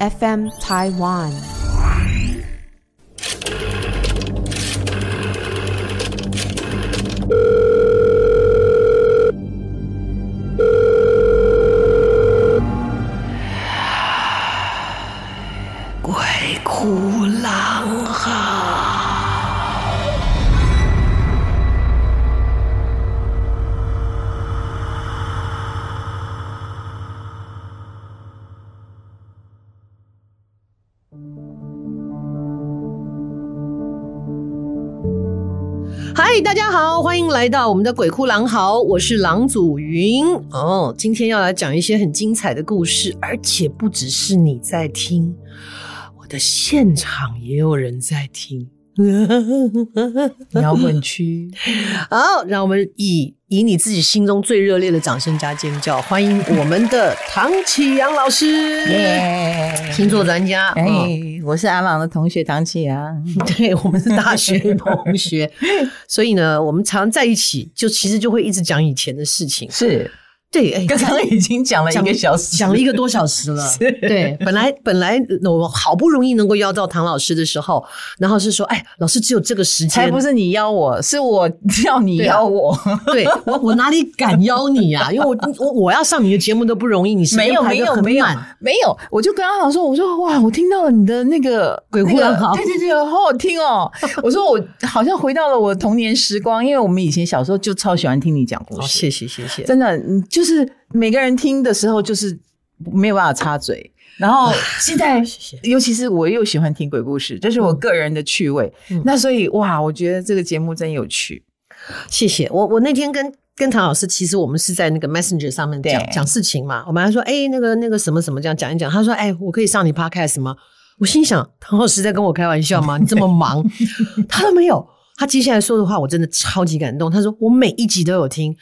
FM Taiwan。来到我们的鬼哭狼嚎，我是狼祖云哦。今天要来讲一些很精彩的故事，而且不只是你在听，我的现场也有人在听。摇滚区，好，让我们以以你自己心中最热烈的掌声加尖叫，欢迎我们的唐启阳老师，耶。星座专家。哎，我是阿朗的同学唐启阳，对，我们是大学同学，所以呢，我们常在一起，就其实就会一直讲以前的事情，是。对，哎，刚刚已经讲了一个小时，讲了一个多小时了。对，本来本来我好不容易能够邀到唐老师的时候，然后是说，哎，老师只有这个时间，才不是你邀我，是我叫你邀我。对，我我哪里敢邀你啊？因为我我我要上你的节目都不容易，你没有没有没有没有，我就跟阿郎说，我说哇，我听到了你的那个鬼哭狼嚎，对对对，好好听哦。我说我好像回到了我童年时光，因为我们以前小时候就超喜欢听你讲故事。谢谢谢谢，真的你就。就是每个人听的时候，就是没有办法插嘴。然后现在，尤其是我又喜欢听鬼故事，这是我个人的趣味。嗯、那所以哇，我觉得这个节目真有趣。谢谢我。我那天跟跟唐老师，其实我们是在那个 Messenger 上面讲对讲事情嘛。我们还说，哎，那个那个什么什么这样讲一讲。他说，哎，我可以上你 Podcast 吗？我心想，唐老师在跟我开玩笑吗？你这么忙，他都没有。他接下来说的话，我真的超级感动。他说，我每一集都有听。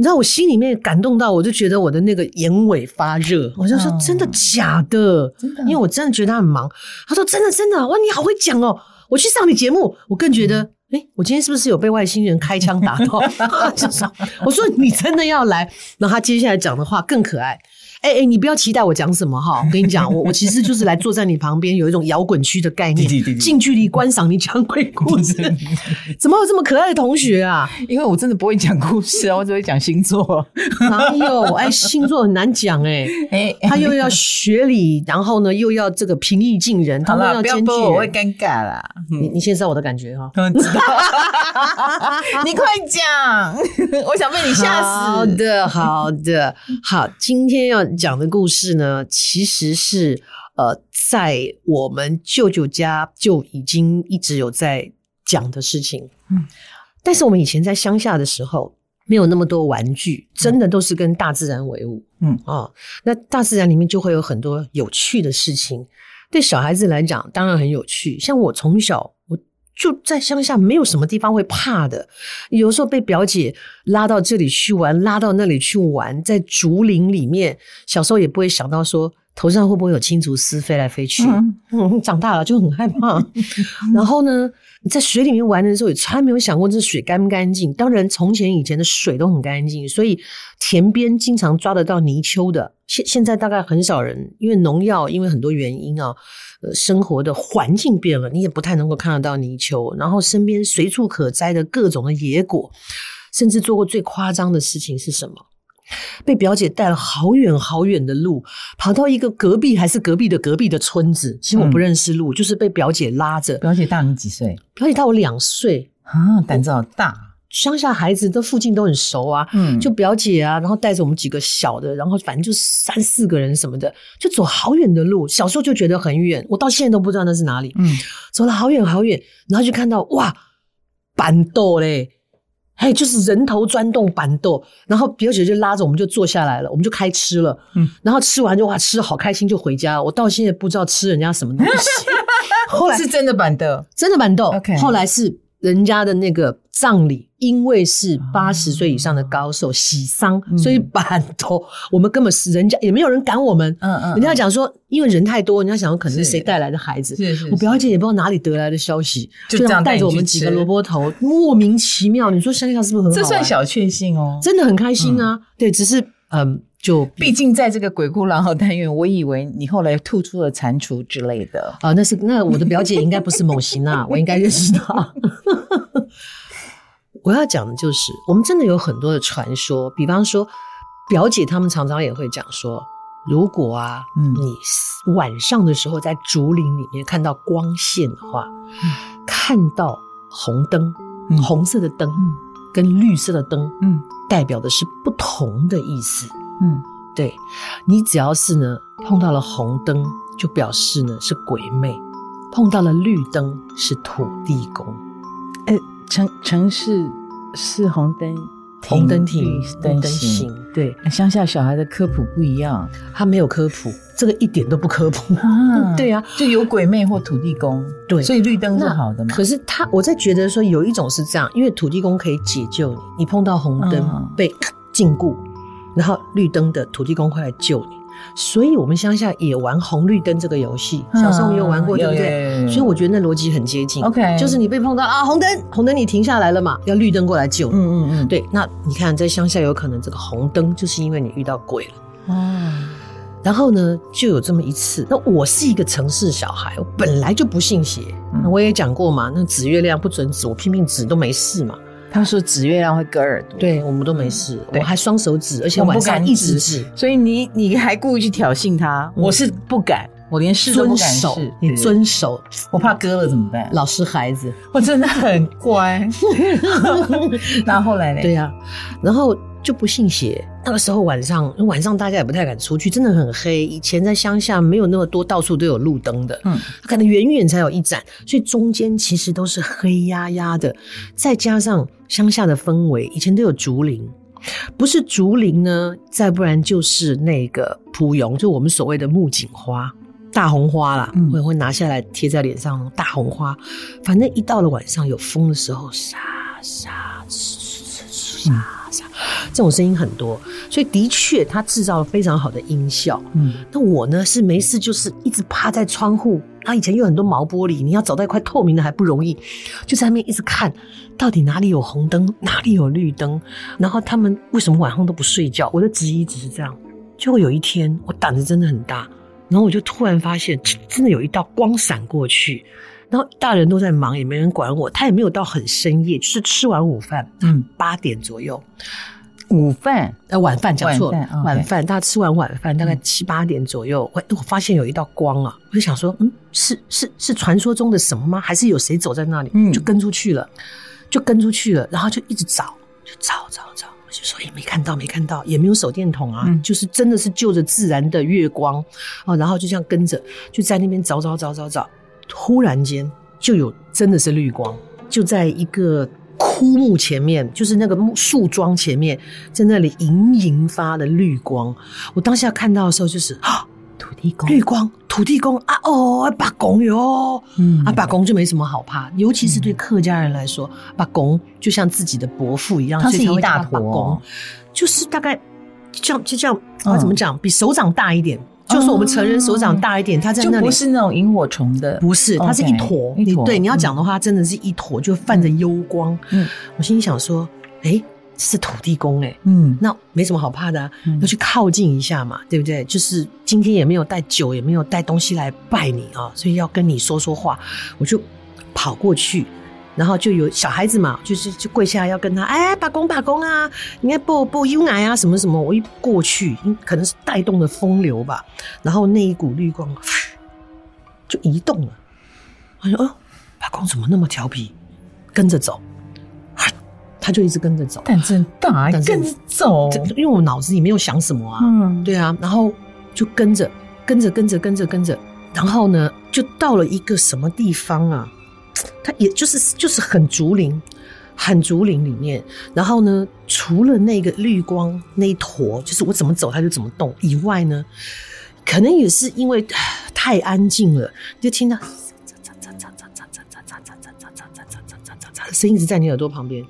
你知道我心里面感动到，我就觉得我的那个眼尾发热。我就说真的假的？真的，因为我真的觉得他很忙。他说真的真的，哇，你好会讲哦！我去上你节目，我更觉得，哎，我今天是不是有被外星人开枪打到？我说你真的要来，然后他接下来讲的话更可爱。哎哎，你不要期待我讲什么哈！我跟你讲，我我其实就是来坐在你旁边，有一种摇滚区的概念，近距离观赏你讲鬼故事。怎么有这么可爱的同学啊？因为我真的不会讲故事啊，我只会讲星座。哪有？哎，星座很难讲哎哎，他又要学理，然后呢又要这个平易近人，他们要坚决，我会尴尬啦。你你先知道我的感觉哈？你快讲，我想被你吓死。好的，好的，好，今天要。讲的故事呢，其实是呃，在我们舅舅家就已经一直有在讲的事情。嗯，但是我们以前在乡下的时候，没有那么多玩具，真的都是跟大自然为伍。嗯啊、哦，那大自然里面就会有很多有趣的事情，对小孩子来讲当然很有趣。像我从小我。就在乡下，没有什么地方会怕的。有时候被表姐拉到这里去玩，拉到那里去玩，在竹林里面，小时候也不会想到说头上会不会有青竹丝飞来飞去。嗯，嗯，长大了就很害怕。然后呢，在水里面玩的时候，也从来没有想过这水干不干净。当然，从前以前的水都很干净，所以田边经常抓得到泥鳅的。现现在大概很少人，因为农药，因为很多原因啊。呃，生活的环境变了，你也不太能够看得到泥鳅，然后身边随处可摘的各种的野果，甚至做过最夸张的事情是什么？被表姐带了好远好远的路，跑到一个隔壁还是隔壁的隔壁的村子，其实我不认识路，嗯、就是被表姐拉着。表姐大你几岁？表姐大我两岁啊，胆子好大。乡下孩子这附近都很熟啊，嗯，就表姐啊，然后带着我们几个小的，然后反正就三四个人什么的，就走好远的路。小时候就觉得很远，我到现在都不知道那是哪里。嗯，走了好远好远，然后就看到哇，板豆嘞，嘿，就是人头钻洞板豆。然后表姐就拉着我们就坐下来了，我们就开吃了。嗯，然后吃完就哇，吃好开心就回家。我到现在不知道吃人家什么东西。后来是真的板豆，真的板豆。OK，后来是。人家的那个葬礼，因为是八十岁以上的高寿喜丧，嗯、所以板头我们根本是人家也没有人赶我们。嗯嗯，人家讲说，因为人太多，人家想说可能是谁带来的孩子。是是，是，我表姐也不知道哪里得来的消息，就这样带着我们几个萝卜头，莫名其妙。你说乡下是不是很好？这算小确幸哦，真的很开心啊。嗯、对，只是嗯，就毕竟在这个鬼哭狼嚎单元，我以为你后来吐出了蟾蜍之类的。啊，那是那我的表姐应该不是某型啊，我应该认识她。我要讲的就是，我们真的有很多的传说，比方说表姐他们常常也会讲说，如果啊，嗯，你晚上的时候在竹林里面看到光线的话，嗯、看到红灯，嗯、红色的灯，嗯、跟绿色的灯，嗯，代表的是不同的意思。嗯，对，你只要是呢碰到了红灯，就表示呢是鬼魅；碰到了绿灯是土地公。哎，城城市是红灯，红灯停，绿灯行。对，乡下小孩的科普不一样，他没有科普，这个一点都不科普。啊 对啊，就有鬼魅或土地公。对，所以绿灯是好的嘛。可是他，我在觉得说有一种是这样，因为土地公可以解救你，你碰到红灯被 禁锢。然后绿灯的土地公会来救你，所以我们乡下也玩红绿灯这个游戏。小时候也有玩过，对不对？所以我觉得那逻辑很接近。OK，就是你被碰到啊，红灯，红灯你停下来了嘛，要绿灯过来救你。嗯嗯嗯，对。那你看在乡下有可能这个红灯就是因为你遇到鬼了。哦。然后呢，就有这么一次。那我是一个城市小孩，我本来就不信邪。那我也讲过嘛，那指月亮不准指，我拼命指都没事嘛。他说指月亮会割耳朵，对，我们都没事，我还双手指，而且晚上一直指，所以你你还故意去挑衅他，我是不敢，我连试都不敢试，你遵守，我怕割了怎么办？老实孩子，我真的很乖。那后来呢？对呀，然后。就不信邪。那个时候晚上，晚上大家也不太敢出去，真的很黑。以前在乡下没有那么多，到处都有路灯的，嗯，可能远远才有一盏，所以中间其实都是黑压压的。再加上乡下的氛围，以前都有竹林，不是竹林呢，再不然就是那个蒲榕，就我们所谓的木槿花、大红花啦，我也会拿下来贴在脸上，大红花。反正一到了晚上有风的时候，沙沙沙。这种声音很多，所以的确它制造了非常好的音效。嗯，那我呢是没事，就是一直趴在窗户。它，以前有很多毛玻璃，你要找到一块透明的还不容易，就在那边一直看，到底哪里有红灯，哪里有绿灯。然后他们为什么晚上都不睡觉？我的质疑只是这样。结果有一天，我胆子真的很大，然后我就突然发现，真的有一道光闪过去。然后大人都在忙，也没人管我。他也没有到很深夜，就是吃完午饭，嗯，八点左右。午饭呃，晚饭讲错了，晚饭，大家吃完晚饭，大概七八点左右，我、嗯、我发现有一道光啊，我就想说，嗯，是是是传说中的什么吗？还是有谁走在那里？嗯，就跟出去了，就跟出去了，然后就一直找，就找找找，我就说，也，没看到，没看到，也没有手电筒啊，嗯、就是真的是就着自然的月光哦，然后就这样跟着，就在那边找找找找找，突然间就有真的是绿光，就在一个。枯木前面，就是那个木树桩前面，在那里隐隐发的绿光。我当下看到的时候，就是啊，土地公，绿光，土地公啊，哦，把公哟，嗯，啊，把公就没什么好怕，尤其是对客家人来说，把公就像自己的伯父一样，他是一大坨，就是大概这样，就这样，我怎么讲，比手掌大一点。就是我们成人手掌大一点，它在那里就不是那种萤火虫的，不是，它是一坨。你对你要讲的话，真的是一坨，就泛着幽光。嗯，我心里想说，哎，这是土地公哎，嗯，那没什么好怕的，要去靠近一下嘛，对不对？就是今天也没有带酒，也没有带东西来拜你啊，所以要跟你说说话，我就跑过去。然后就有小孩子嘛，就是就跪下来要跟他，哎，把公把公啊，你看不不有奶啊，什么什么，我一过去，可能是带动的风流吧，然后那一股绿光就移动了。我说哦，把公怎么那么调皮，跟着走，他就一直跟着走，胆子很大，跟着走，因为我脑子里没有想什么啊，嗯，对啊，然后就跟着跟着跟着跟着跟着，然后呢，就到了一个什么地方啊？它也就是就是很竹林，很竹林里面，然后呢，除了那个绿光那一坨，就是我怎么走它就怎么动以外呢，可能也是因为太安静了，就听到，嚓嚓嚓嚓嚓嚓嚓嚓嚓嚓嚓嚓嚓嚓嚓的声音一直在你耳朵旁边。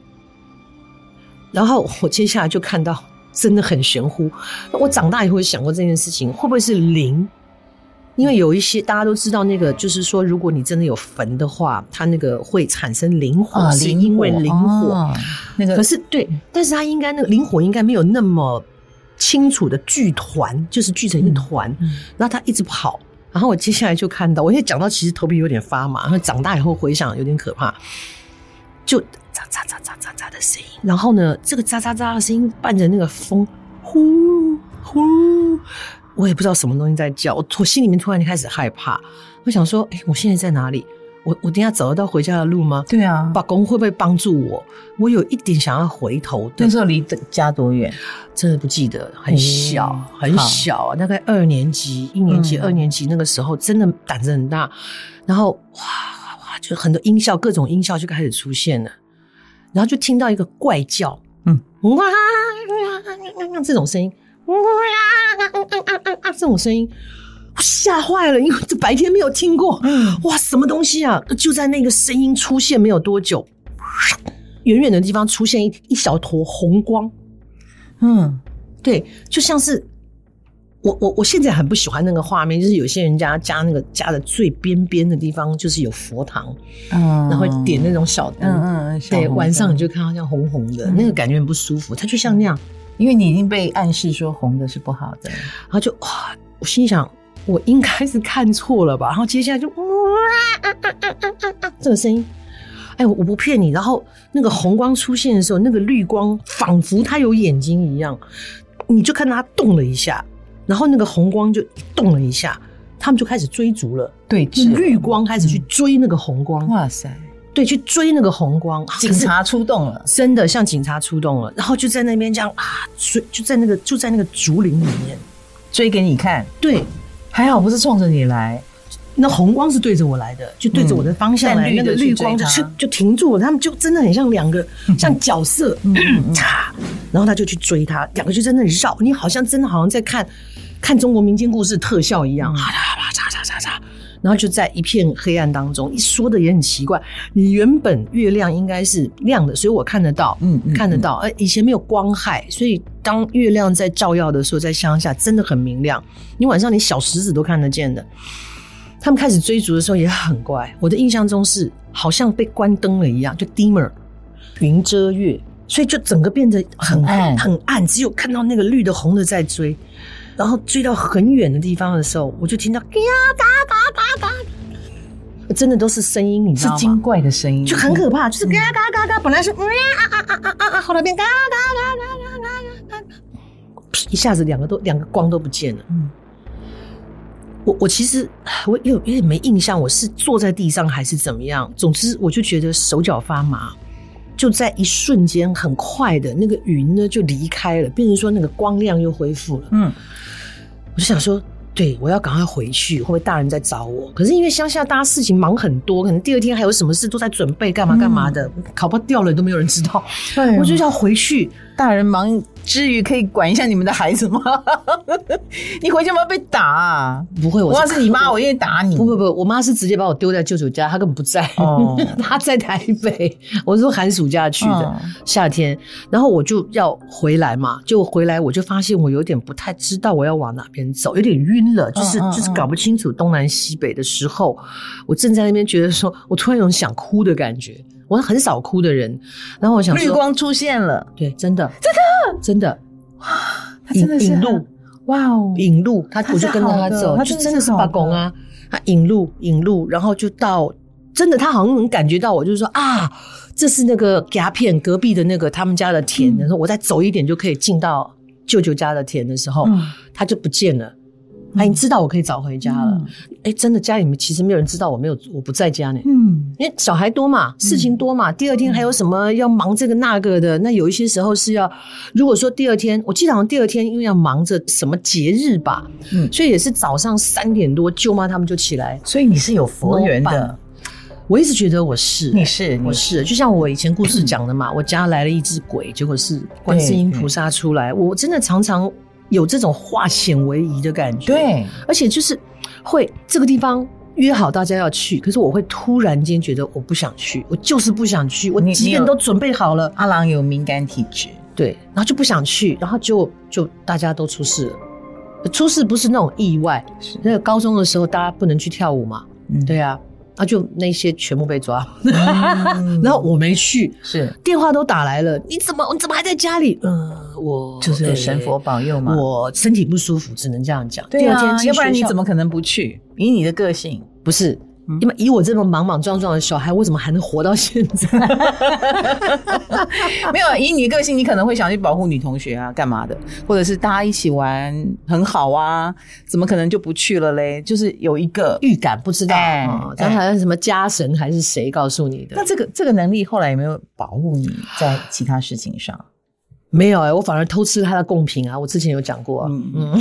然后我接下来就看到，真的很玄乎。我长大以后想过这件事情，会不会是灵？因为有一些大家都知道，那个就是说，如果你真的有焚的话，它那个会产生灵火，啊、是因为灵火。那个可是对，但是它应该那个灵火应该没有那么清楚的聚团，就是聚成一团，然后它一直跑，然后我接下来就看到，我现在讲到其实头皮有点发麻，然后长大以后回想有点可怕，就喳喳喳喳喳喳的声音，然后呢，这个喳喳喳的声音伴着那个风，呼呼，我也不知道什么东西在叫，我我心里面突然就开始害怕，我想说，哎，我现在在哪里？我我等下找得到回家的路吗？对啊，爸公会不会帮助我？我有一点想要回头。那时候离家多远？真的不记得，很小，嗯、很小啊，大概二年级、一年级、嗯、二年级那个时候，真的胆子很大。然后哇哇哇，就很多音效，各种音效就开始出现了。然后就听到一个怪叫，嗯，哇，这种声音，啊啊啊啊啊，这种声音。我吓坏了，因为这白天没有听过。哇，什么东西啊？就在那个声音出现没有多久，远远的地方出现一一小坨红光。嗯，对，就像是我我我现在很不喜欢那个画面，就是有些人家加那个加的最边边的地方，就是有佛堂，嗯，然后点那种小灯，嗯嗯，对，晚上你就看到像红红的，那个感觉很不舒服。它就像那样，因为你已经被暗示说红的是不好的，然后就哇，我心想。我应该是看错了吧，然后接下来就哇啊啊啊啊啊啊，这个声音，哎，我不骗你，然后那个红光出现的时候，那个绿光仿佛它有眼睛一样，你就看到它动了一下，然后那个红光就动了一下，他们就开始追逐了，对，绿光开始去追那个红光，哇塞，对，去追那个红光，警察出动了，真的像警察出动了，然后就在那边这样啊追，就在那个就在那个竹林里面。追给你看，对。还好不是冲着你来，那红光是对着我来的，就对着我的方向来，那个绿光就就停住了。他们就真的很像两个 像角色，擦，然后他就去追他，两个就在那里绕，你好像真的好像在看看中国民间故事特效一样，哈啦哈啦，擦擦擦擦，然后就在一片黑暗当中，一说的也很奇怪，你原本月亮应该是亮的，所以我看得到，嗯，看得到，呃，以前没有光害，所以。当月亮在照耀的时候，在乡下真的很明亮。你晚上连小石子都看得见的。他们开始追逐的时候也很怪。我的印象中是好像被关灯了一样，就 dimmer 云遮月，所以就整个变得很暗很暗，只有看到那个绿的红的在追。然后追到很远的地方的时候，我就听到 嘎嘎嘎嘎嘎，真的都是声音，你知道吗？是精怪的声音，就很可怕，就是嘎嘎嘎嘎，本来是啊 啊啊啊啊啊，后来变嘎嘎嘎嘎。一下子两个都两个光都不见了。嗯，我我其实我有有点没印象，我是坐在地上还是怎么样？总之我就觉得手脚发麻，就在一瞬间很快的那个云呢就离开了，变成说那个光亮又恢复了。嗯，我就想说。对，我要赶快回去，会不会大人在找我？可是因为乡下大家事情忙很多，可能第二天还有什么事都在准备，干嘛干嘛的，考不掉了都没有人知道。对，我就要回去，大人忙。之余可以管一下你们的孩子吗？你回家不要被打啊？不会，我要是你妈，我愿意打你。不不不，我妈是直接把我丢在舅舅家，她根本不在，她在台北。我是说寒暑假去的，夏天，然后我就要回来嘛，就回来我就发现我有点不太知道我要往哪边走，有点晕了，就是就是搞不清楚东南西北的时候，我正在那边觉得说，我突然有种想哭的感觉。我很少哭的人，然后我想说，绿光出现了，对，真的，真的，真的，哇，他真的是引路，哇哦，引路，他我就跟着他走，他就真的是把公啊，他引路引路，然后就到，真的，他好像能感觉到我，就是说啊，这是那个鸦片隔壁的那个他们家的田，然后我再走一点就可以进到舅舅家的田的时候，他就不见了。哎，你知道我可以早回家了。哎、嗯，真的，家里面其实没有人知道我没有，我不在家呢。嗯，因为小孩多嘛，事情多嘛。嗯、第二天还有什么要忙这个那个的？那有一些时候是要，如果说第二天，我记得好像第二天因为要忙着什么节日吧，嗯，所以也是早上三点多，舅妈他们就起来。所以你是有佛缘的。我一直觉得我是，你是，我是，就像我以前故事讲的嘛，嗯、我家来了一只鬼，结果是观世音菩萨出来。我真的常常。有这种化险为夷的感觉，对，而且就是会这个地方约好大家要去，可是我会突然间觉得我不想去，我就是不想去，我即便都准备好了。阿郎有敏感体质，对，然后就不想去，然后就就大家都出事了，出事不是那种意外，是。那个高中的时候大家不能去跳舞嘛，嗯，对啊，啊，就那些全部被抓，嗯、然后我没去，是电话都打来了，你怎么你怎么还在家里？嗯、呃，我就是神佛保佑嘛，我身体不舒服，只能这样讲。对啊，要不然你怎么可能不去？以你的个性，不是。因为以我这么莽莽撞撞的小孩，我怎么还能活到现在？没有，以你的个性，你可能会想去保护女同学啊，干嘛的？或者是大家一起玩很好啊，怎么可能就不去了嘞？就是有一个预感，不知道，但好像什么家神还是谁告诉你的？那这个这个能力后来有没有保护你在其他事情上？没有哎、欸，我反而偷吃他的贡品啊！我之前有讲过、啊，嗯嗯，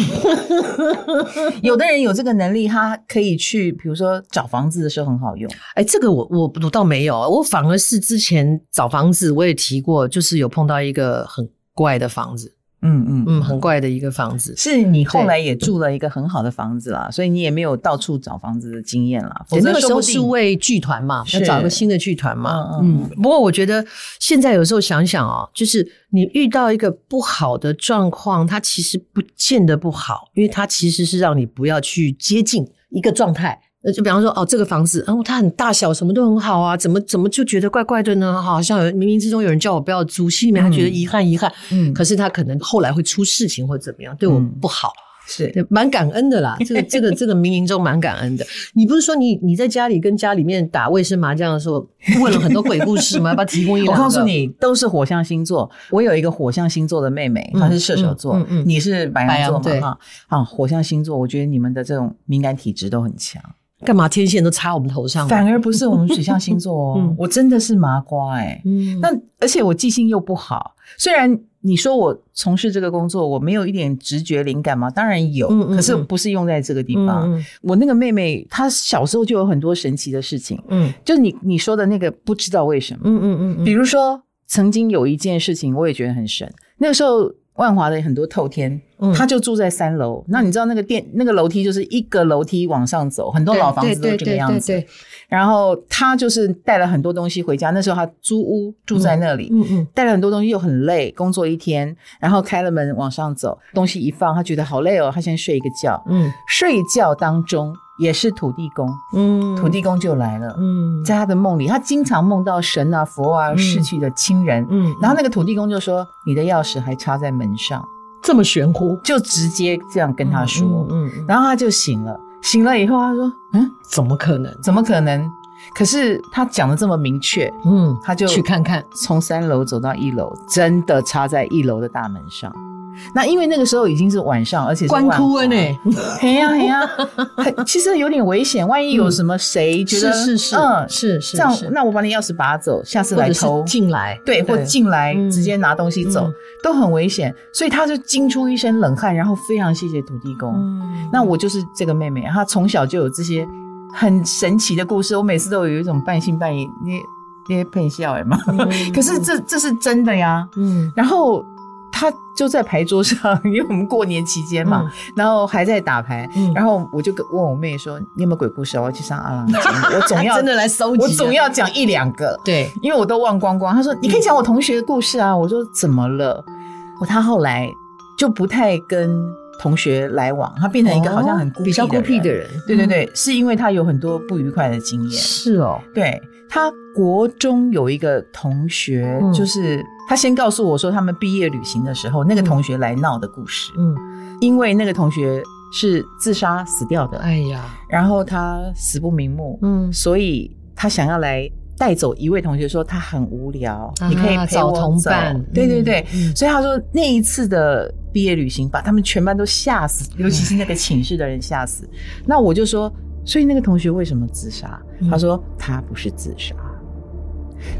有的人有这个能力，他可以去，比如说找房子的时候很好用。哎、欸，这个我我我倒没有，我反而是之前找房子我也提过，就是有碰到一个很怪的房子。嗯嗯嗯，很怪的一个房子，是你后来也住了一个很好的房子啦，所以你也没有到处找房子的经验啦。否则那个时候是为剧团嘛，要找一个新的剧团嘛。嗯，嗯，不过我觉得现在有时候想想哦，就是你遇到一个不好的状况，它其实不见得不好，因为它其实是让你不要去接近一个状态。那就比方说，哦，这个房子，哦，它很大小，什么都很好啊，怎么怎么就觉得怪怪的呢？好像有冥冥之中有人叫我不要租，心里面还觉得遗憾遗憾。嗯，可是他可能后来会出事情或者怎么样，对我不好，嗯、是蛮感恩的啦。这个这个这个冥冥中蛮感恩的。你不是说你你在家里跟家里面打卫生麻将的时候问了很多鬼故事吗？要不要提供一个？我告诉你，都是火象星座。我有一个火象星座的妹妹，她是射手座，嗯嗯嗯、你是白羊座嘛？哈，啊，火象星座，我觉得你们的这种敏感体质都很强。干嘛天线都插我们头上？反而不是我们水象星座哦，嗯、我真的是麻瓜哎、欸。嗯，那而且我记性又不好。虽然你说我从事这个工作，我没有一点直觉灵感吗？当然有，嗯嗯嗯，可是不是用在这个地方。我那个妹妹，她小时候就有很多神奇的事情。嗯，就是你你说的那个，不知道为什么。嗯嗯嗯，嗯，比如说曾经有一件事情，我也觉得很神。那个时候。万华的很多透天，他就住在三楼。那你知道那个电那个楼梯就是一个楼梯往上走，很多老房子都这个样子。然后他就是带了很多东西回家。那时候他租屋住在那里，嗯嗯，带了很多东西又很累，工作一天，然后开了门往上走，东西一放，他觉得好累哦，他先睡一个觉。嗯，睡觉当中。也是土地公，嗯，土地公就来了，嗯，在他的梦里，他经常梦到神啊、佛啊、逝去的亲人，嗯，然后那个土地公就说：“你的钥匙还插在门上，这么玄乎，就直接这样跟他说，嗯，然后他就醒了，醒了以后他说：嗯，怎么可能？怎么可能？可是他讲的这么明确，嗯，他就去看看，从三楼走到一楼，真的插在一楼的大门上。”那因为那个时候已经是晚上，而且是关哭了呢。嘿呀嘿呀，其实有点危险，万一有什么谁觉得是是是，嗯是是这样，那我把你钥匙拔走，下次来偷。进来，对，或进来直接拿东西走都很危险，所以他就惊出一身冷汗，然后非常谢谢土地公。那我就是这个妹妹，她从小就有这些很神奇的故事，我每次都有一种半信半疑，你你配笑哎嘛，可是这这是真的呀，嗯，然后。他就在牌桌上，因为我们过年期间嘛，嗯、然后还在打牌，嗯、然后我就问我妹说：“你有没有鬼故事？我要去上阿郎节我总要真的来搜集，我总要讲一两个。”对，因为我都忘光光。他说：“你可以讲我同学的故事啊。”我说：“怎么了？”我他后来就不太跟同学来往，他变成一个好像很孤僻的比较孤僻的人。对对对，嗯、是因为他有很多不愉快的经验。是哦，对。他国中有一个同学，嗯、就是他先告诉我说，他们毕业旅行的时候，那个同学来闹的故事。嗯，因为那个同学是自杀死掉的。哎呀，然后他死不瞑目。嗯，所以他想要来带走一位同学，说他很无聊，啊、你可以陪我找同伴。对对对，嗯、所以他说那一次的毕业旅行把他们全班都吓死，尤其是那个寝室的人吓死。嗯、那我就说。所以那个同学为什么自杀？他说他不是自杀，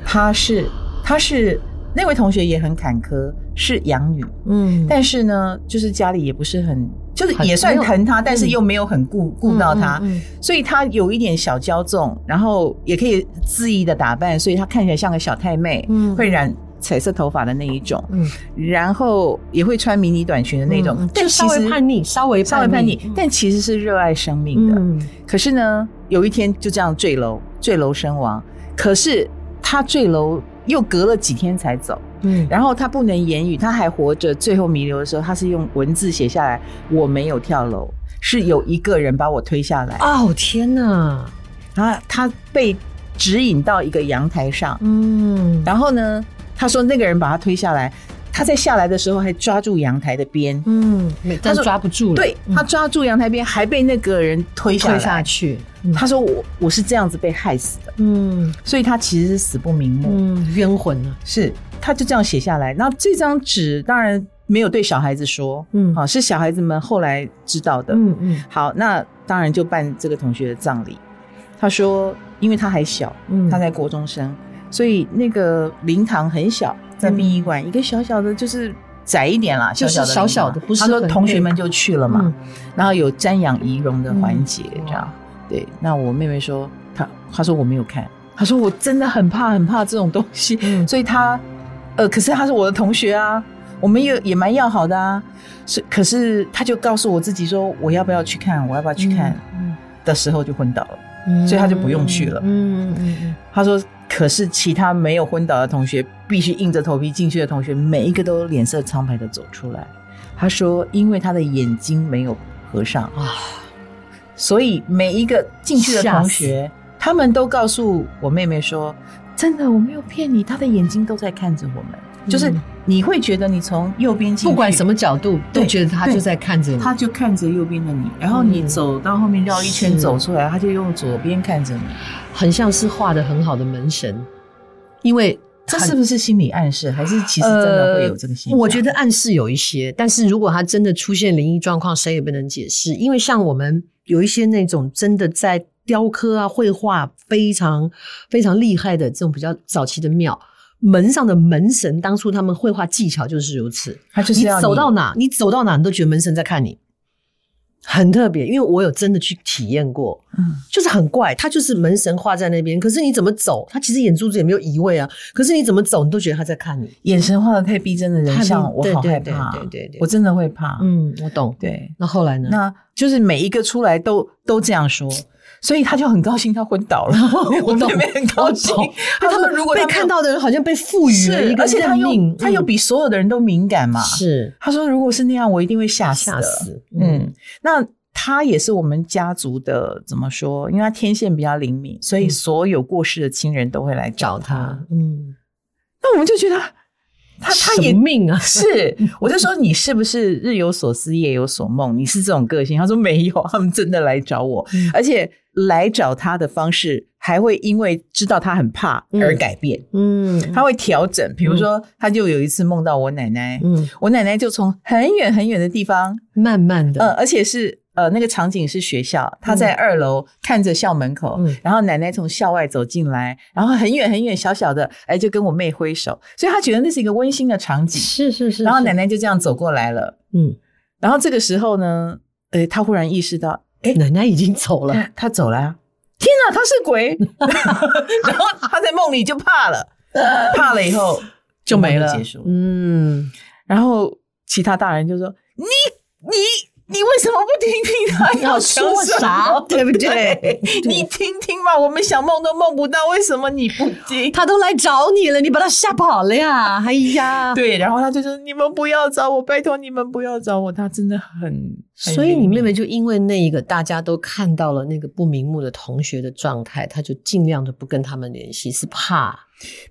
他是他是那位同学也很坎坷，是养女，嗯，但是呢，就是家里也不是很，就是也算疼他，但是又没有很顾顾到他，所以他有一点小骄纵，然后也可以恣意的打扮，所以他看起来像个小太妹，嗯，会染。彩色头发的那一种，嗯，然后也会穿迷你短裙的那种，但稍微叛逆，稍微稍微叛逆，但其实是热爱生命的。嗯，可是呢，有一天就这样坠楼，坠楼身亡。可是他坠楼又隔了几天才走，嗯，然后他不能言语，他还活着，最后弥留的时候，他是用文字写下来：“我没有跳楼，是有一个人把我推下来。”哦，天哪！他他被指引到一个阳台上，嗯，然后呢，他说那个人把他推下来，他在下来的时候还抓住阳台的边，嗯，但是抓不住了，对，他抓住阳台边，还被那个人推下推下去。他说我我是这样子被害死的，嗯，所以他其实是死不瞑目，嗯，冤魂啊，是，他就这样写下来。那这张纸当然没有对小孩子说，嗯，好，是小孩子们后来知道的，嗯嗯，好，那当然就办这个同学的葬礼。他说，因为他还小，嗯，他在国中生，所以那个灵堂很小，在殡仪馆一个小小的，就是窄一点啦，就是小小的，不是。他说同学们就去了嘛，然后有瞻仰遗容的环节，这样。对，那我妹妹说，她她说我没有看，她说我真的很怕很怕这种东西，嗯、所以她呃，可是她是我的同学啊，我们也也蛮要好的啊，是，可是她就告诉我自己说，我要不要去看，我要不要去看，嗯，的时候就昏倒了，嗯、所以她就不用去了，嗯嗯嗯，她说，可是其他没有昏倒的同学，必须硬着头皮进去的同学，每一个都脸色苍白的走出来，他说，因为他的眼睛没有合上啊。所以每一个进去的同学，他们都告诉我妹妹说：“真的，我没有骗你，他的眼睛都在看着我们。嗯、就是你会觉得你从右边进去，不管什么角度，都觉得他就在看着你，他就看着右边的你。然后你走到后面绕一圈走出来，嗯、他就用左边看着你，很像是画的很好的门神，因为。”这是不是心理暗示，还是其实真的会有这个心理？我觉得暗示有一些，但是如果他真的出现灵异状况，谁也不能解释。因为像我们有一些那种真的在雕刻啊、绘画非常非常厉害的这种比较早期的庙，门上的门神，当初他们绘画技巧就是如此。他就是要你，你走到哪，你走到哪，你都觉得门神在看你。很特别，因为我有真的去体验过，嗯，就是很怪，他就是门神画在那边，可是你怎么走，他其实眼珠子也没有移位啊，可是你怎么走，你都觉得他在看你，眼神画的太逼真的人像，我好害怕，对对对，对，我真的会怕，嗯，我懂，对，那后来呢？那就是每一个出来都都这样说。所以他就很高兴，他昏倒了。我妹妹很高兴。他们如果被看到的人好像被赋予了一个任命，他又比所有的人都敏感嘛。是，他说如果是那样，我一定会吓死。吓死。嗯，那他也是我们家族的怎么说？因为他天线比较灵敏，所以所有过世的亲人都会来找他。嗯，那我们就觉得他他也命啊。是，我就说你是不是日有所思夜有所梦？你是这种个性？他说没有，他们真的来找我，而且。来找他的方式还会因为知道他很怕而改变，嗯，他会调整。比如说，他就有一次梦到我奶奶，嗯，我奶奶就从很远很远的地方慢慢的，呃，而且是呃那个场景是学校，他在二楼看着校门口，然后奶奶从校外走进来，然后很远很远小小的，哎，就跟我妹挥手，所以他觉得那是一个温馨的场景，是是是。然后奶奶就这样走过来了，嗯，然后这个时候呢，哎，他忽然意识到。哎，奶奶已经走了，他走了啊。天哪，他是鬼！然后他在梦里就怕了，怕了以后就没了，结束。嗯，然后其他大人就说：“你你。”你为什么不听听他 要说啥？对不对？你听听嘛，我们想梦都梦不到，为什么你不听？他都来找你了，你把他吓跑了呀！哎呀，对，然后他就说：“你们不要找我，拜托你们不要找我。”他真的很……所以你妹妹就因为那一个大家都看到了那个不瞑目的同学的状态，他就尽量的不跟他们联系，是怕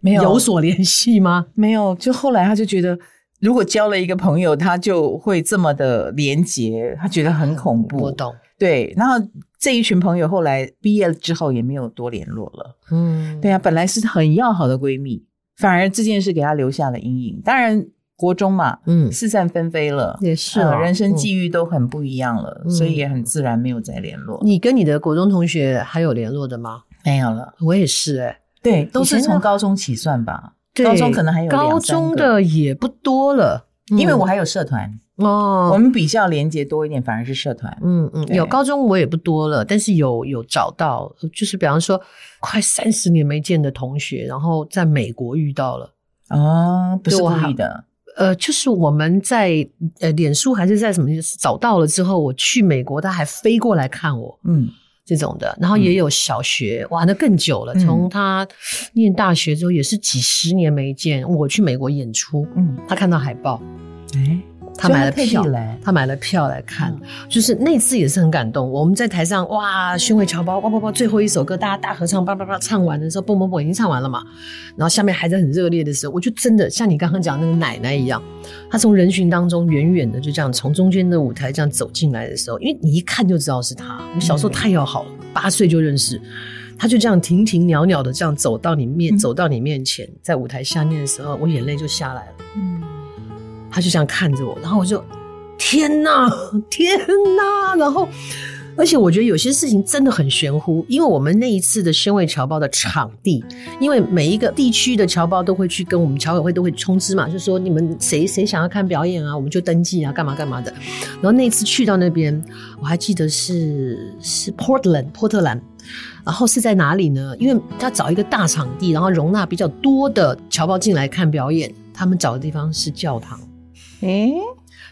没有有所联系吗？没有，就后来他就觉得。如果交了一个朋友，他就会这么的廉洁，他觉得很恐怖。我懂，对。然后这一群朋友后来毕业了之后也没有多联络了。嗯，对啊，本来是很要好的闺蜜，反而这件事给她留下了阴影。当然，国中嘛，嗯，四散纷飞了，也是、人生际遇都很不一样了，嗯、所以也很自然没有再联络。你跟你的国中同学还有联络的吗？没有了，我也是、欸，哎，对，都是从高中起算吧。高中可能还有高中的也不多了，因为我还有社团哦。我们比较连接多一点，反而是社团。嗯嗯，有高中我也不多了，但是有有找到，就是比方说快三十年没见的同学，然后在美国遇到了哦，不是故意的。呃，就是我们在呃脸书还是在什么找到了之后，我去美国，他还飞过来看我。嗯。这种的，然后也有小学，嗯、哇，那更久了。从他念大学之后，也是几十年没见。我去美国演出，嗯，他看到海报，哎，他买了票来，他买了票来看，嗯、就是那次也是很感动。我们在台上哇，巡回侨胞，哇哇哇，最后一首歌大家大合唱，叭叭叭唱完的时候，蹦蹦蹦已经唱完了嘛。然后下面还在很热烈的时候，我就真的像你刚刚讲那个奶奶一样，她从人群当中远远的就这样从中间的舞台这样走进来的时候，因为你一看就知道是她。我们小时候太要好了，八岁就认识。他就这样停停袅袅的这样走到你面，嗯、走到你面前，在舞台下面的时候，我眼泪就下来了。嗯，他就这样看着我，然后我就天哪，天哪！然后，而且我觉得有些事情真的很玄乎，因为我们那一次的宣慰侨胞的场地，因为每一个地区的侨胞都会去跟我们侨委会都会通知嘛，就说你们谁谁想要看表演啊，我们就登记啊，干嘛干嘛的。然后那次去到那边，我还记得是是 Portland 波特兰。然后是在哪里呢？因为他找一个大场地，然后容纳比较多的侨胞进来看表演。他们找的地方是教堂，诶，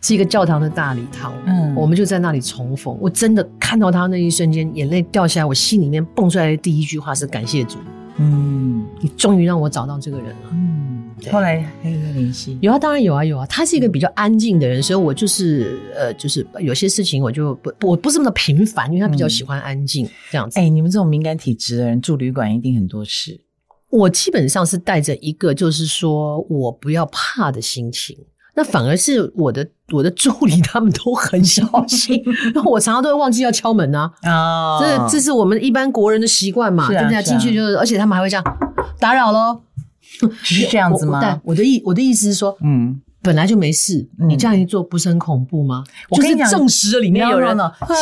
是一个教堂的大礼堂。嗯，我们就在那里重逢。我真的看到他那一瞬间，眼泪掉下来，我心里面蹦出来的第一句话是感谢主。嗯，你终于让我找到这个人了。嗯。对后来还有联系？有啊，当然有啊，有啊。他是一个比较安静的人，所以我就是呃，就是有些事情我就不，我不是那么频繁，因为他比较喜欢安静、嗯、这样子。哎，你们这种敏感体质的人住旅馆一定很多事。我基本上是带着一个就是说我不要怕的心情，那反而是我的我的助理他们都很小心，那我常常都会忘记要敲门啊。啊、哦，这这是我们一般国人的习惯嘛，对不对？进去就是，而且他们还会这样打扰喽。是这样子吗？我，我的意我的意思是说，嗯，本来就没事，嗯、你这样一做不是很恐怖吗？我跟你讲，证实了里面有人了。现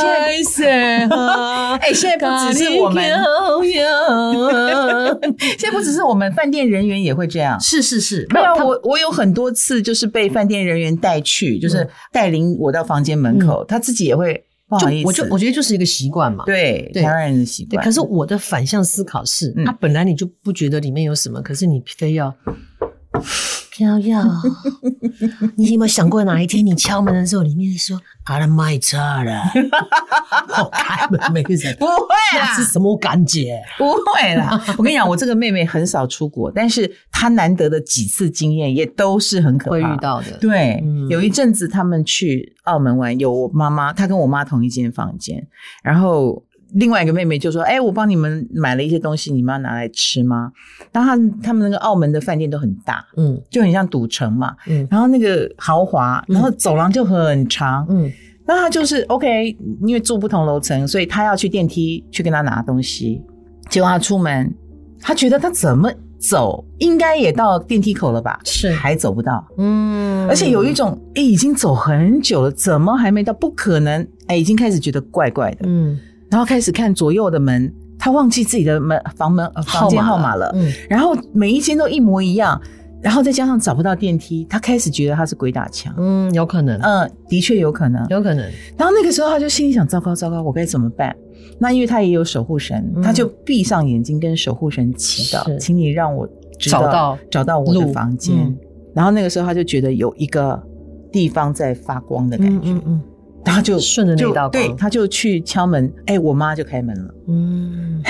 在，哎，现在不只是我们，现在不只是我们，饭店人员也会这样。是是是，没有我我有很多次就是被饭店人员带去，就是带领我到房间门口，嗯、他自己也会。不好意思，我就我觉得就是一个习惯嘛，对，台湾人的习惯。可是我的反向思考是，他本来你就不觉得里面有什么，可是你非要。飘飘，你有没有想过哪一天你敲门的时候，里面说“阿拉麦差了”，我开门没人，不会啊，是什么感觉？不会啦。我跟你讲，我这个妹妹很少出国，但是她难得的几次经验也都是很可怕，会遇到的。对，嗯、有一阵子他们去澳门玩，有我妈妈，她跟我妈同一间房间，然后。另外一个妹妹就说：“哎，我帮你们买了一些东西，你们要拿来吃吗？”当他他们那个澳门的饭店都很大，嗯，就很像赌城嘛，嗯，然后那个豪华，然后走廊就很长，嗯，那他就是 OK，因为住不同楼层，所以他要去电梯去跟他拿东西。结果他出门，他觉得他怎么走应该也到电梯口了吧？是，还走不到，嗯，而且有一种哎，已经走很久了，怎么还没到？不可能，哎，已经开始觉得怪怪的，嗯。然后开始看左右的门，他忘记自己的门房门房间号码了。嗯，然后每一间都一模一样，然后再加上找不到电梯，他开始觉得他是鬼打墙。嗯，有可能。嗯，的确有可能，有可能。然后那个时候他就心里想：糟糕糟糕，我该怎么办？那因为他也有守护神，他就闭上眼睛跟守护神祈祷，请你让我找到找到我的房间。然后那个时候他就觉得有一个地方在发光的感觉。嗯后就顺着那道光，对，他就去敲门，哎，我妈就开门了，嗯，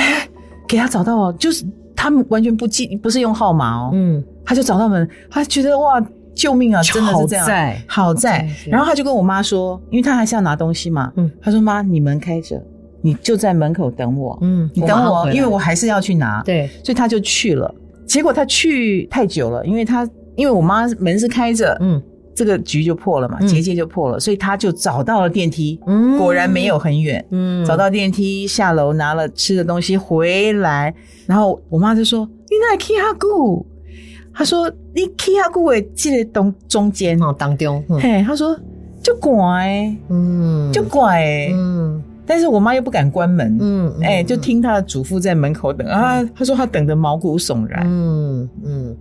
给他找到哦，就是他们完全不记，不是用号码哦，嗯，他就找到门，他觉得哇，救命啊，真的是这样，好在，好在，然后他就跟我妈说，因为他还是要拿东西嘛，嗯，他说妈，你门开着，你就在门口等我，嗯，你等我，因为我还是要去拿，对，所以他就去了，结果他去太久了，因为他因为我妈门是开着，嗯。这个局就破了嘛，结界就破了，嗯、所以他就找到了电梯，嗯、果然没有很远，嗯，找到电梯下楼拿了吃的东西回来，然后我妈就说：“你那去哈姑？”他说：“你去哈姑诶，记得东中间哦，当中，嗯、嘿，他说就怪，嗯，就怪，嗯。”但是我妈又不敢关门，嗯，哎、欸，就听她的祖父在门口等、嗯、啊。她说她等得毛骨悚然。嗯嗯，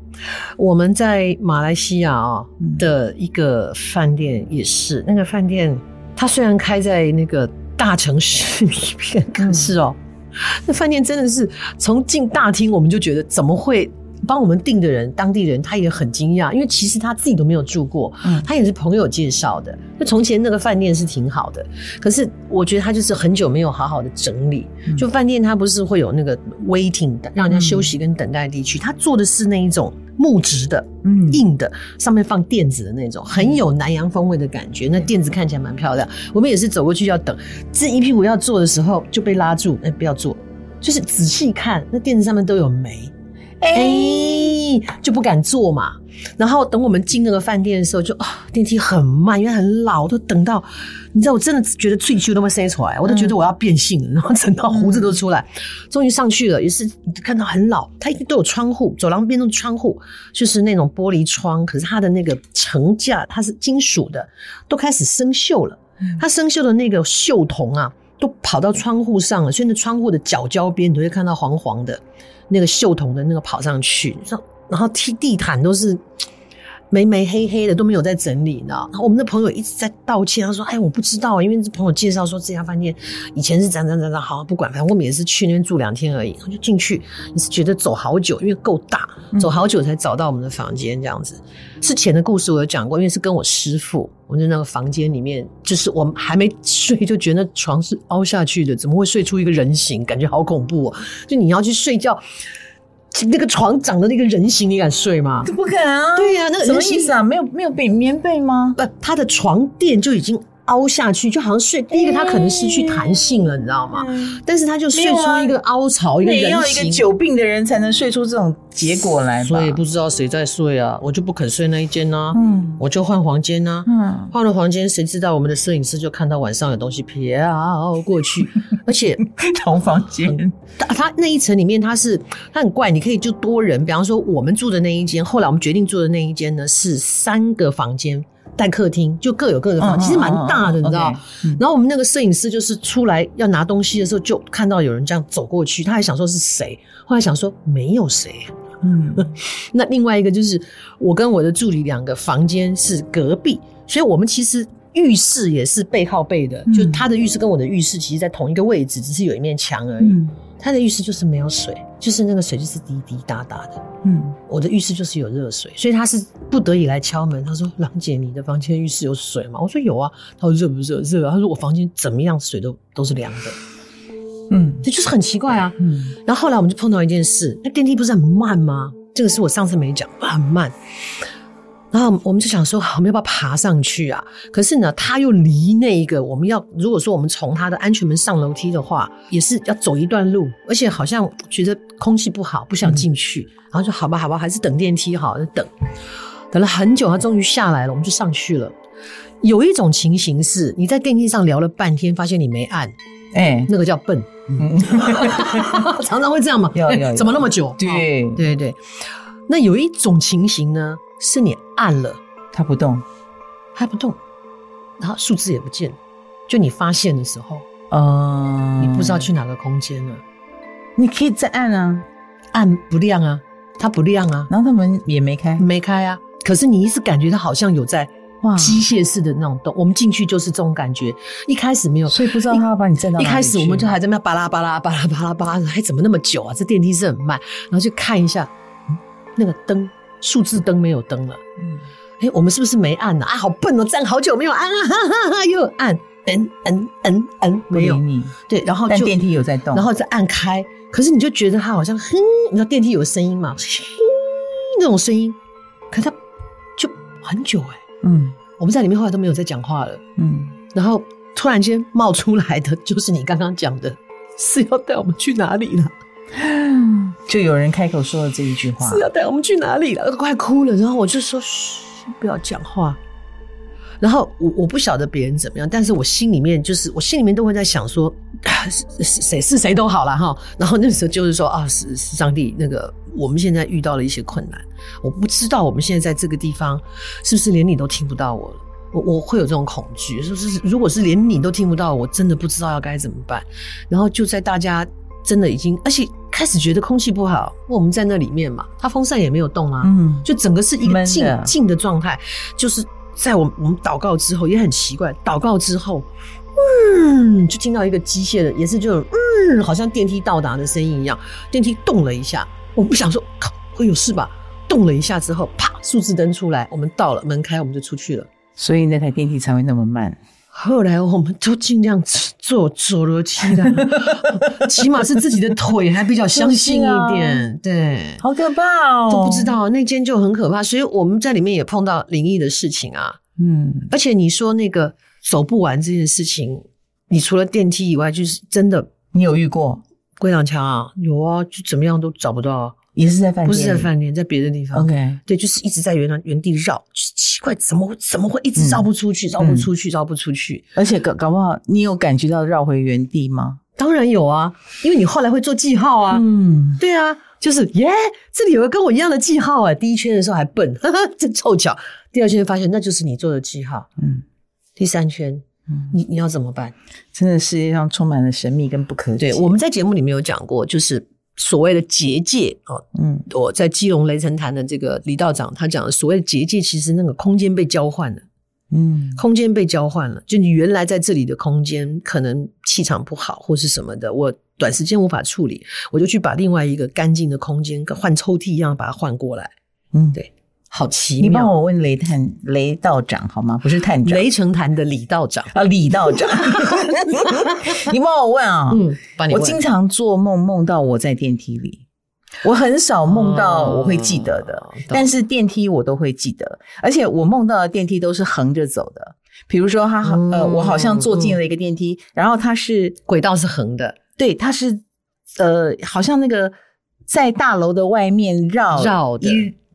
我们在马来西亚啊的一个饭店也是，嗯、那个饭店它虽然开在那个大城市里面，可是哦，那饭店真的是从进大厅我们就觉得怎么会帮我们订的人，当地人他也很惊讶，因为其实他自己都没有住过，嗯，他也是朋友介绍的。那从前那个饭店是挺好的，可是我觉得他就是很久没有好好的整理。嗯、就饭店他不是会有那个 waiting 的，让人家休息跟等待地区，他、嗯、做的是那一种木质的，嗯，硬的，上面放垫子的那种，很有南洋风味的感觉。那垫子看起来蛮漂亮。我们也是走过去要等，这一屁股要坐的时候就被拉住，哎，不要坐。就是仔细看，那垫子上面都有霉。哎、欸，就不敢坐嘛。然后等我们进那个饭店的时候就，就啊，电梯很慢，因为很老，都等到，你知道，我真的觉得喙须都没塞出来，我都觉得我要变性了，然后整到胡子都出来。终于上去了，也是看到很老，它一定都有窗户，走廊边都窗户，就是那种玻璃窗，可是它的那个层架它是金属的，都开始生锈了。它生锈的那个锈铜啊，都跑到窗户上了，所以那窗户的角胶边你都会看到黄黄的。那个袖筒的那个跑上去，然后踢地毯都是霉霉黑黑的，都没有在整理呢。然后我们的朋友一直在道歉，他说：“哎，我不知道，因为这朋友介绍说这家饭店以前是怎样怎样怎样，好，不管，反正我们也是去那边住两天而已。”然后就进去，你是觉得走好久，因为够大，走好久才找到我们的房间。这样子，之前的故事我有讲过，因为是跟我师傅，我们在那个房间里面，就是我们还没睡，就觉得那床是凹下去的，怎么会睡出一个人形？感觉好恐怖哦！就你要去睡觉。那个床长的那个人形，你敢睡吗？不敢啊！对呀、啊，那个什么意思啊？没有没有被棉被吗？不，他的床垫就已经。凹下去就好像睡，第一个它可能失去弹性了，欸、你知道吗？嗯、但是他就睡出一个凹槽，啊、一个人要一个久病的人才能睡出这种结果来，所以不知道谁在睡啊，我就不肯睡那一间呢、啊。嗯，我就换房间呢、啊。嗯，换了房间，谁知道我们的摄影师就看到晚上有东西飘过去，而且同房间，他他那一层里面它是它很怪，你可以就多人，比方说我们住的那一间，后来我们决定住的那一间呢是三个房间。带客厅就各有各的房，其实蛮大的，你知道。然后我们那个摄影师就是出来要拿东西的时候，就看到有人这样走过去，他还想说是谁，后来想说没有谁。嗯，那另外一个就是我跟我的助理两个房间是隔壁，所以我们其实浴室也是背靠背的，就他的浴室跟我的浴室其实在同一个位置，只是有一面墙而已。他的浴室就是没有水，就是那个水就是滴滴答答的。嗯，我的浴室就是有热水，所以他是不得已来敲门。他说：“郎姐，你的房间浴室有水吗？”我说：“有啊。”他说：“热不热？热。”他说：“我房间怎么样，水都都是凉的。”嗯，这就是很奇怪啊。嗯，然后后来我们就碰到一件事，那电梯不是很慢吗？这个是我上次没讲，很慢。然后我们就想说，我们要不要爬上去啊？可是呢，他又离那一个我们要，如果说我们从他的安全门上楼梯的话，也是要走一段路，而且好像觉得空气不好，不想进去。嗯、然后就好吧，好吧，还是等电梯好，就等。等了很久，他终于下来了，我们就上去了。有一种情形是，你在电梯上聊了半天，发现你没按，哎、欸，那个叫笨，嗯、常常会这样嘛？怎么那么久？对对对。那有一种情形呢？是你按了，它不动，它不动，然后数字也不见，就你发现的时候，嗯，你不知道去哪个空间了。你可以再按啊，按不亮啊，它不亮啊，然后它门也没开，没开啊。可是你一直感觉它好像有在机械式的那种动。我们进去就是这种感觉，一开始没有，所以不知道它要把你站到。一开始我们就还在那巴拉巴拉巴拉巴拉巴拉，还怎么那么久啊？这电梯是很慢，然后去看一下，嗯，那个灯。数字灯没有灯了，嗯，哎，我们是不是没按呢？啊，好笨哦，站好久没有按啊，哈哈哈，又按，嗯嗯嗯嗯，没有，对，然后就电梯有在动，然后再按开，可是你就觉得它好像哼，你知道电梯有声音嘛，哼，那种声音，可它就很久哎，嗯，我们在里面后来都没有再讲话了，嗯，然后突然间冒出来的就是你刚刚讲的，是要带我们去哪里了？就有人开口说了这一句话：“是要带我们去哪里了？”都快哭了。然后我就说：“嘘，不要讲话。”然后我我不晓得别人怎么样，但是我心里面就是我心里面都会在想说：“谁是谁都好了哈。”然后那时候就是说：“啊，是是上帝，那个我们现在遇到了一些困难，我不知道我们现在在这个地方是不是连你都听不到我了。我我会有这种恐惧，说是如果是连你都听不到，我真的不知道要该怎么办。然后就在大家。真的已经，而且开始觉得空气不好。我们在那里面嘛，它风扇也没有动啊，嗯，就整个是一个静静的状态。就是在我们我们祷告之后，也很奇怪，祷告之后，嗯，就听到一个机械的，也是就嗯，好像电梯到达的声音一样，电梯动了一下。我不想说，靠，会有事吧？动了一下之后，啪，数字灯出来，我们到了，门开，我们就出去了。所以那台电梯才会那么慢。后来我们都尽量坐走楼梯的，起码是自己的腿还比较相信一点。啊、对，好可怕哦，都不知道那间就很可怕，所以我们在里面也碰到灵异的事情啊。嗯，而且你说那个走不完这件事情，你除了电梯以外，就是真的，你有遇过鬼挡墙啊？有啊，就怎么样都找不到。也是在饭店，不是在饭店，在别的地方。OK，对，就是一直在原原地绕，奇怪，怎么怎么会一直绕不出去，绕、嗯、不出去，绕不出去？而且搞搞不好，你有感觉到绕回原地吗？当然有啊，因为你后来会做记号啊。嗯，对啊，就是耶，这里有个跟我一样的记号啊。第一圈的时候还笨，哈哈，真凑巧。第二圈发现那就是你做的记号。嗯，第三圈，嗯，你你要怎么办？真的世界上充满了神秘跟不可解。对，我们在节目里面有讲过，就是。所谓的结界哦，嗯，我在基隆雷神坛的这个李道长他讲的所谓的结界，其实那个空间被交换了，嗯，空间被交换了，就你原来在这里的空间可能气场不好或是什么的，我短时间无法处理，我就去把另外一个干净的空间跟换抽屉一样把它换过来，嗯，对。好奇妙！你帮我问雷探雷道长好吗？不是探长，雷城坛的李道长啊，李道长。你帮我问啊，嗯，帮你问。我经常做梦，梦到我在电梯里。我很少梦到我会记得的，哦、但是电梯我都会记得，而且我梦到的电梯都是横着走的。比如说，他、嗯、呃，我好像坐进了一个电梯，嗯、然后它是轨道是横的，对，它是呃，好像那个在大楼的外面绕绕的。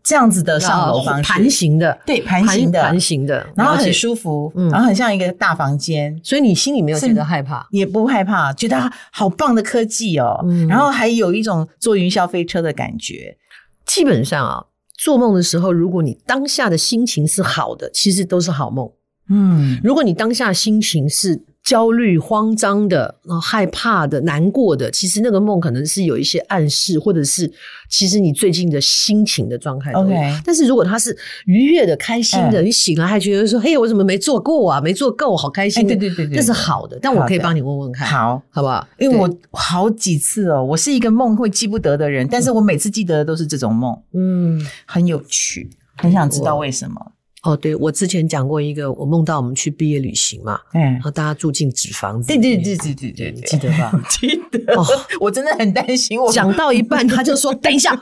这样子的上楼方式，盘形的，对，盘形的，盘形的，然后很舒服，嗯，然后很像一个大房间，所以你心里没有觉得害怕，也不害怕，觉得好棒的科技哦，嗯，然后还有一种坐云霄飞车的感觉。基本上啊，做梦的时候，如果你当下的心情是好的，其实都是好梦。嗯，如果你当下心情是焦虑、慌张的，然后害怕的、难过的，其实那个梦可能是有一些暗示，或者是其实你最近的心情的状态。OK，但是如果他是愉悦的、开心的，你醒来还觉得说：“嘿，我怎么没做够啊？没做够，好开心。”对对对对，这是好的。但我可以帮你问问看，好，好不好？因为我好几次哦，我是一个梦会记不得的人，但是我每次记得的都是这种梦，嗯，很有趣，很想知道为什么。哦，对，我之前讲过一个，我梦到我们去毕业旅行嘛，嗯，然后大家住进纸房子，对对对对对对，记得吧？记 我真的很担心。我讲到一半，他就说：“等一下，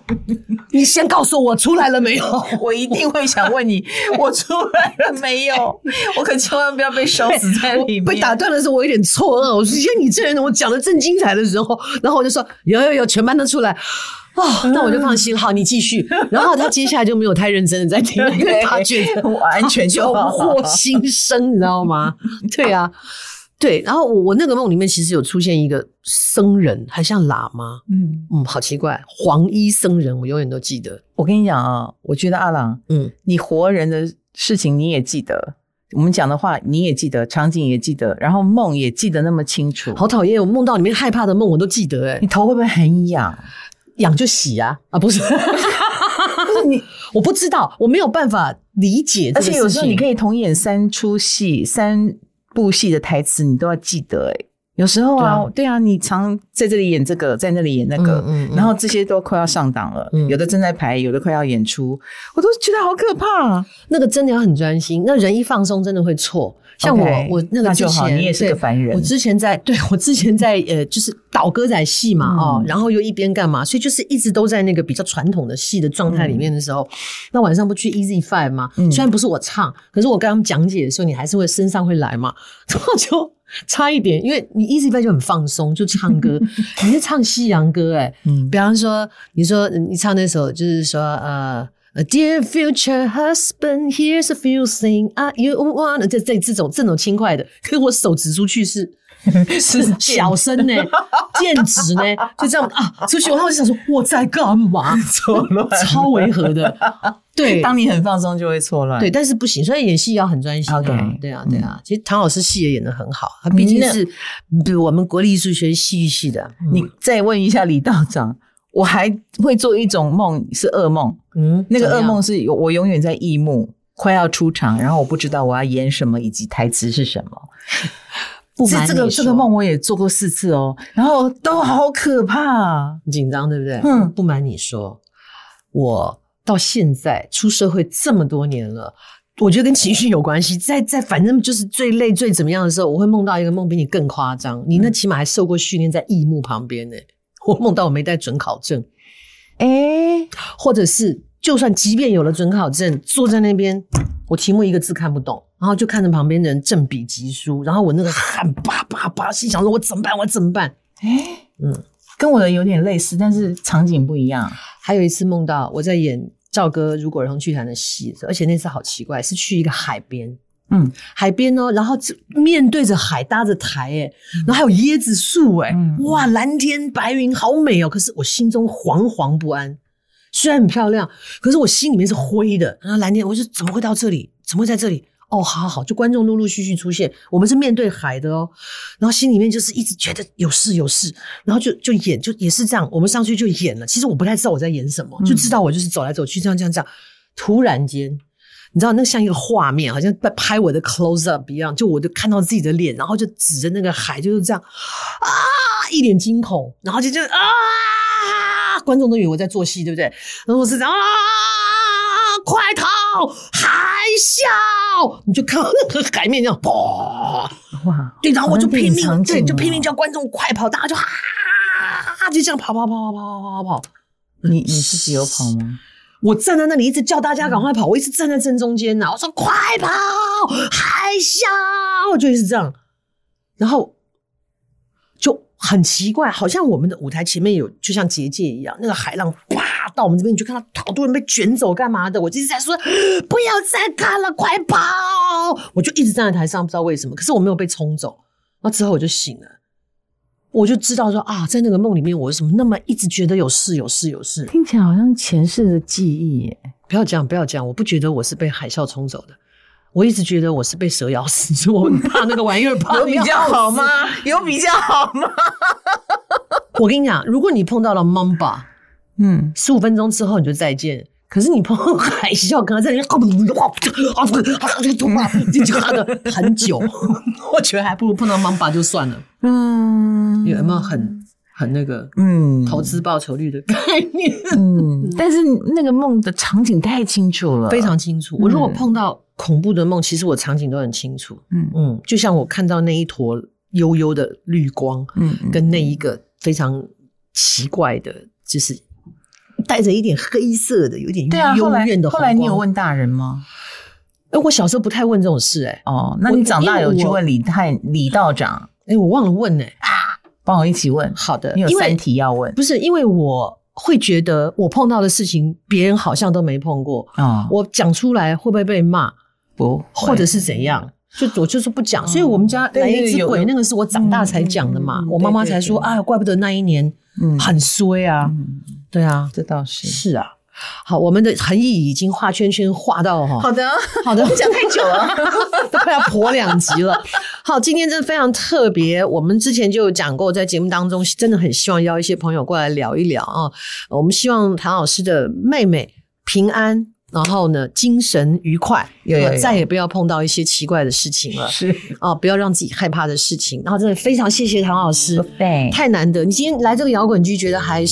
你先告诉我出来了没有？我一定会想问你，我出来了没有？我可千万不要被烧死在里面。”被打断的时候，我有点错愕。我说：“你这人，我讲的正精彩的时候，然后我就说：有有有，全班都出来。”哦，那我就放心。好，你继续。然后他接下来就没有太认真的在听，因为他觉得完全就获新生，你知道吗？对啊，对。然后我我那个梦里面其实有出现一个僧人，还像喇嘛。嗯嗯，好奇怪，黄衣僧人，我永远都记得。我跟你讲啊，我觉得阿郎，嗯，你活人的事情你也记得，我们讲的话你也记得，场景也记得，然后梦也记得那么清楚。好讨厌，我梦到里面害怕的梦我都记得，哎，你头会不会很痒？痒就洗啊啊不是，不是你，我不知道，我没有办法理解。而且有时候你可以同演三出戏、三部戏的台词，你都要记得。诶有时候啊，对啊，你常在这里演这个，在那里演那个，嗯嗯嗯、然后这些都快要上档了，嗯、有的正在排，有的快要演出，我都觉得好可怕。那个真的要很专心，那人一放松，真的会错。像我，Okay, 我那个之前，你也是个凡人。我之前在，对，我之前在，呃，就是倒歌仔戏嘛，嗯、哦，然后又一边干嘛，所以就是一直都在那个比较传统的戏的状态里面的时候，嗯、那晚上不去 Easy Five 吗？嗯、虽然不是我唱，可是我跟他们讲解的时候，你还是会身上会来嘛，然后就差一点，因为你 Easy Five 就很放松，就唱歌，你是唱西洋歌，诶嗯，比方说，你说你唱那首，就是说，呃。A dear future husband, here's a few things I you want。这这这种这种轻快的，可是我手指出去是 是小声呢，剑指呢，就这样啊，出去，然后我就想说我在干嘛？错乱，超违和的。对，当你很放松就会错乱。对，但是不行，所以演戏要很专心。OK，对啊，对啊。其实唐老师戏也演得很好，他毕竟是我们国立艺术学院戏剧系的。你再问一下李道长。我还会做一种梦，是噩梦。嗯，那个噩梦是我永远在异幕，快要出场，然后我不知道我要演什么以及台词是什么。不瞒你，这个这个梦我也做过四次哦，然后都好可怕，紧张，对不对？嗯，不瞒你说，我到现在出社会这么多年了，我觉得跟情绪有关系。在在反正就是最累最怎么样的时候，我会梦到一个梦比你更夸张。你那起码还受过训练，在异幕旁边呢。我梦到我没带准考证，哎、欸，或者是就算即便有了准考证，坐在那边，我题目一个字看不懂，然后就看着旁边的人正笔疾书，然后我那个汗叭叭叭，心想说我怎么办？我怎么办？哎、欸，嗯，跟我的有点类似，但是场景不一样。还有一次梦到我在演赵哥如果儿童剧团的戏，而且那次好奇怪，是去一个海边。嗯，海边哦，然后面对着海，搭着台，诶然后还有椰子树，诶、嗯、哇，蓝天白云，好美哦。可是我心中惶惶不安，虽然很漂亮，可是我心里面是灰的。然后蓝天，我说怎么会到这里？怎么会在这里？哦，好好好，就观众陆陆续续出现，我们是面对海的哦。然后心里面就是一直觉得有事有事，然后就就演，就也是这样，我们上去就演了。其实我不太知道我在演什么，就知道我就是走来走去，这样这样这样。突然间。你知道那像一个画面，好像在拍我的 close up 一样，就我就看到自己的脸，然后就指着那个海，就是这样啊，一脸惊恐，然后就就啊，观众都以为我在做戏，对不对？然后我是这样啊，快逃，海啸！你就看到那个海面这样，哇哇，对，然后我就拼命，对，就拼命叫观众快跑，大家就啊，就这样跑跑跑跑跑跑跑跑。你你自己有跑吗？我站在那里一直叫大家赶快跑，我一直站在正中间呐。我说快跑，海啸，就是这样。然后就很奇怪，好像我们的舞台前面有就像结界一样，那个海浪啪到我们这边，你就看到好多人被卷走干嘛的。我就一直在说不要再看了，快跑！我就一直站在台上，不知道为什么，可是我没有被冲走。那之后我就醒了。我就知道说啊，在那个梦里面，我为什么那么一直觉得有事有事有事？听起来好像前世的记忆耶。不要讲，不要讲，我不觉得我是被海啸冲走的，我一直觉得我是被蛇咬死，所以我很怕那个玩意儿。有比较好吗？有比较好吗？我跟你讲，如果你碰到了 Mamba，嗯，十五分钟之后你就再见。可是你碰到海啸，可能在里面啊，啊，啊，这个痛啊，就卡的很久。我觉得还不如碰到 Mamba 就算了。嗯，有没有很很那个嗯投资报酬率的概念？嗯，但是那个梦的场景太清楚了，非常清楚。我如果碰到恐怖的梦，其实我场景都很清楚。嗯嗯，就像我看到那一坨幽幽的绿光，嗯，跟那一个非常奇怪的，就是。带着一点黑色的，有点幽怨的。后来你有问大人吗？哎，我小时候不太问这种事，哎。哦，那你长大有去问李太李道长？哎，我忘了问呢。啊，帮我一起问。好的，你有三题要问。不是，因为我会觉得我碰到的事情，别人好像都没碰过啊。我讲出来会不会被骂？不，或者是怎样？就我就是不讲。所以我们家来一只鬼，那个是我长大才讲的嘛。我妈妈才说啊，怪不得那一年很衰啊。对啊，这倒是是啊。好，我们的恒毅已经画圈圈画到哈。好的，好的，不讲太久了，都快要破两集了。好，今天真的非常特别。我们之前就有讲过，在节目当中真的很希望邀一些朋友过来聊一聊啊。我们希望唐老师的妹妹平安。然后呢，精神愉快，有有有再也不要碰到一些奇怪的事情了。是啊，不要让自己害怕的事情。然后真的非常谢谢唐老师，对，太难得。你今天来这个摇滚剧，觉得还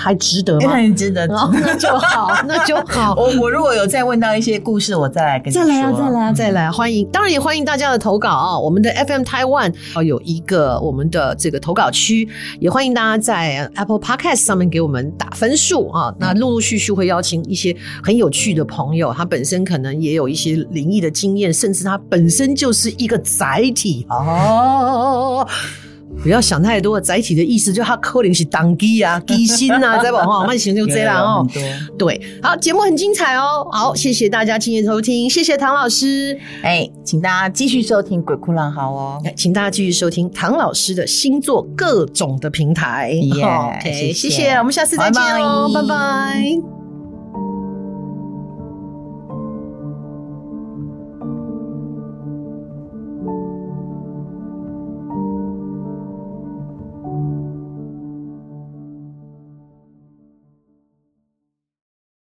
还值得吗？很值得，那就好，那就好。我我如果有再问到一些故事，我再来跟你。再来啊，再来啊，再来！欢迎，当然也欢迎大家的投稿啊。我们的 FM Taiwan 有一个我们的这个投稿区，也欢迎大家在 Apple Podcast 上面给我们打分数啊。那陆陆续续会邀请一些很有趣的。朋友，他本身可能也有一些灵异的经验，甚至他本身就是一个载体哦。不要想太多，载体的意思就他可能是当机啊、机心啊，在往后慢行就这样哦。对，好，节目很精彩哦。好，谢谢大家今天收听，谢谢唐老师。哎，请大家继续收听《鬼哭狼嚎》哦。请大家继续收听唐老师的星座各种的平台。耶，谢谢，我们下次再见哦，拜拜。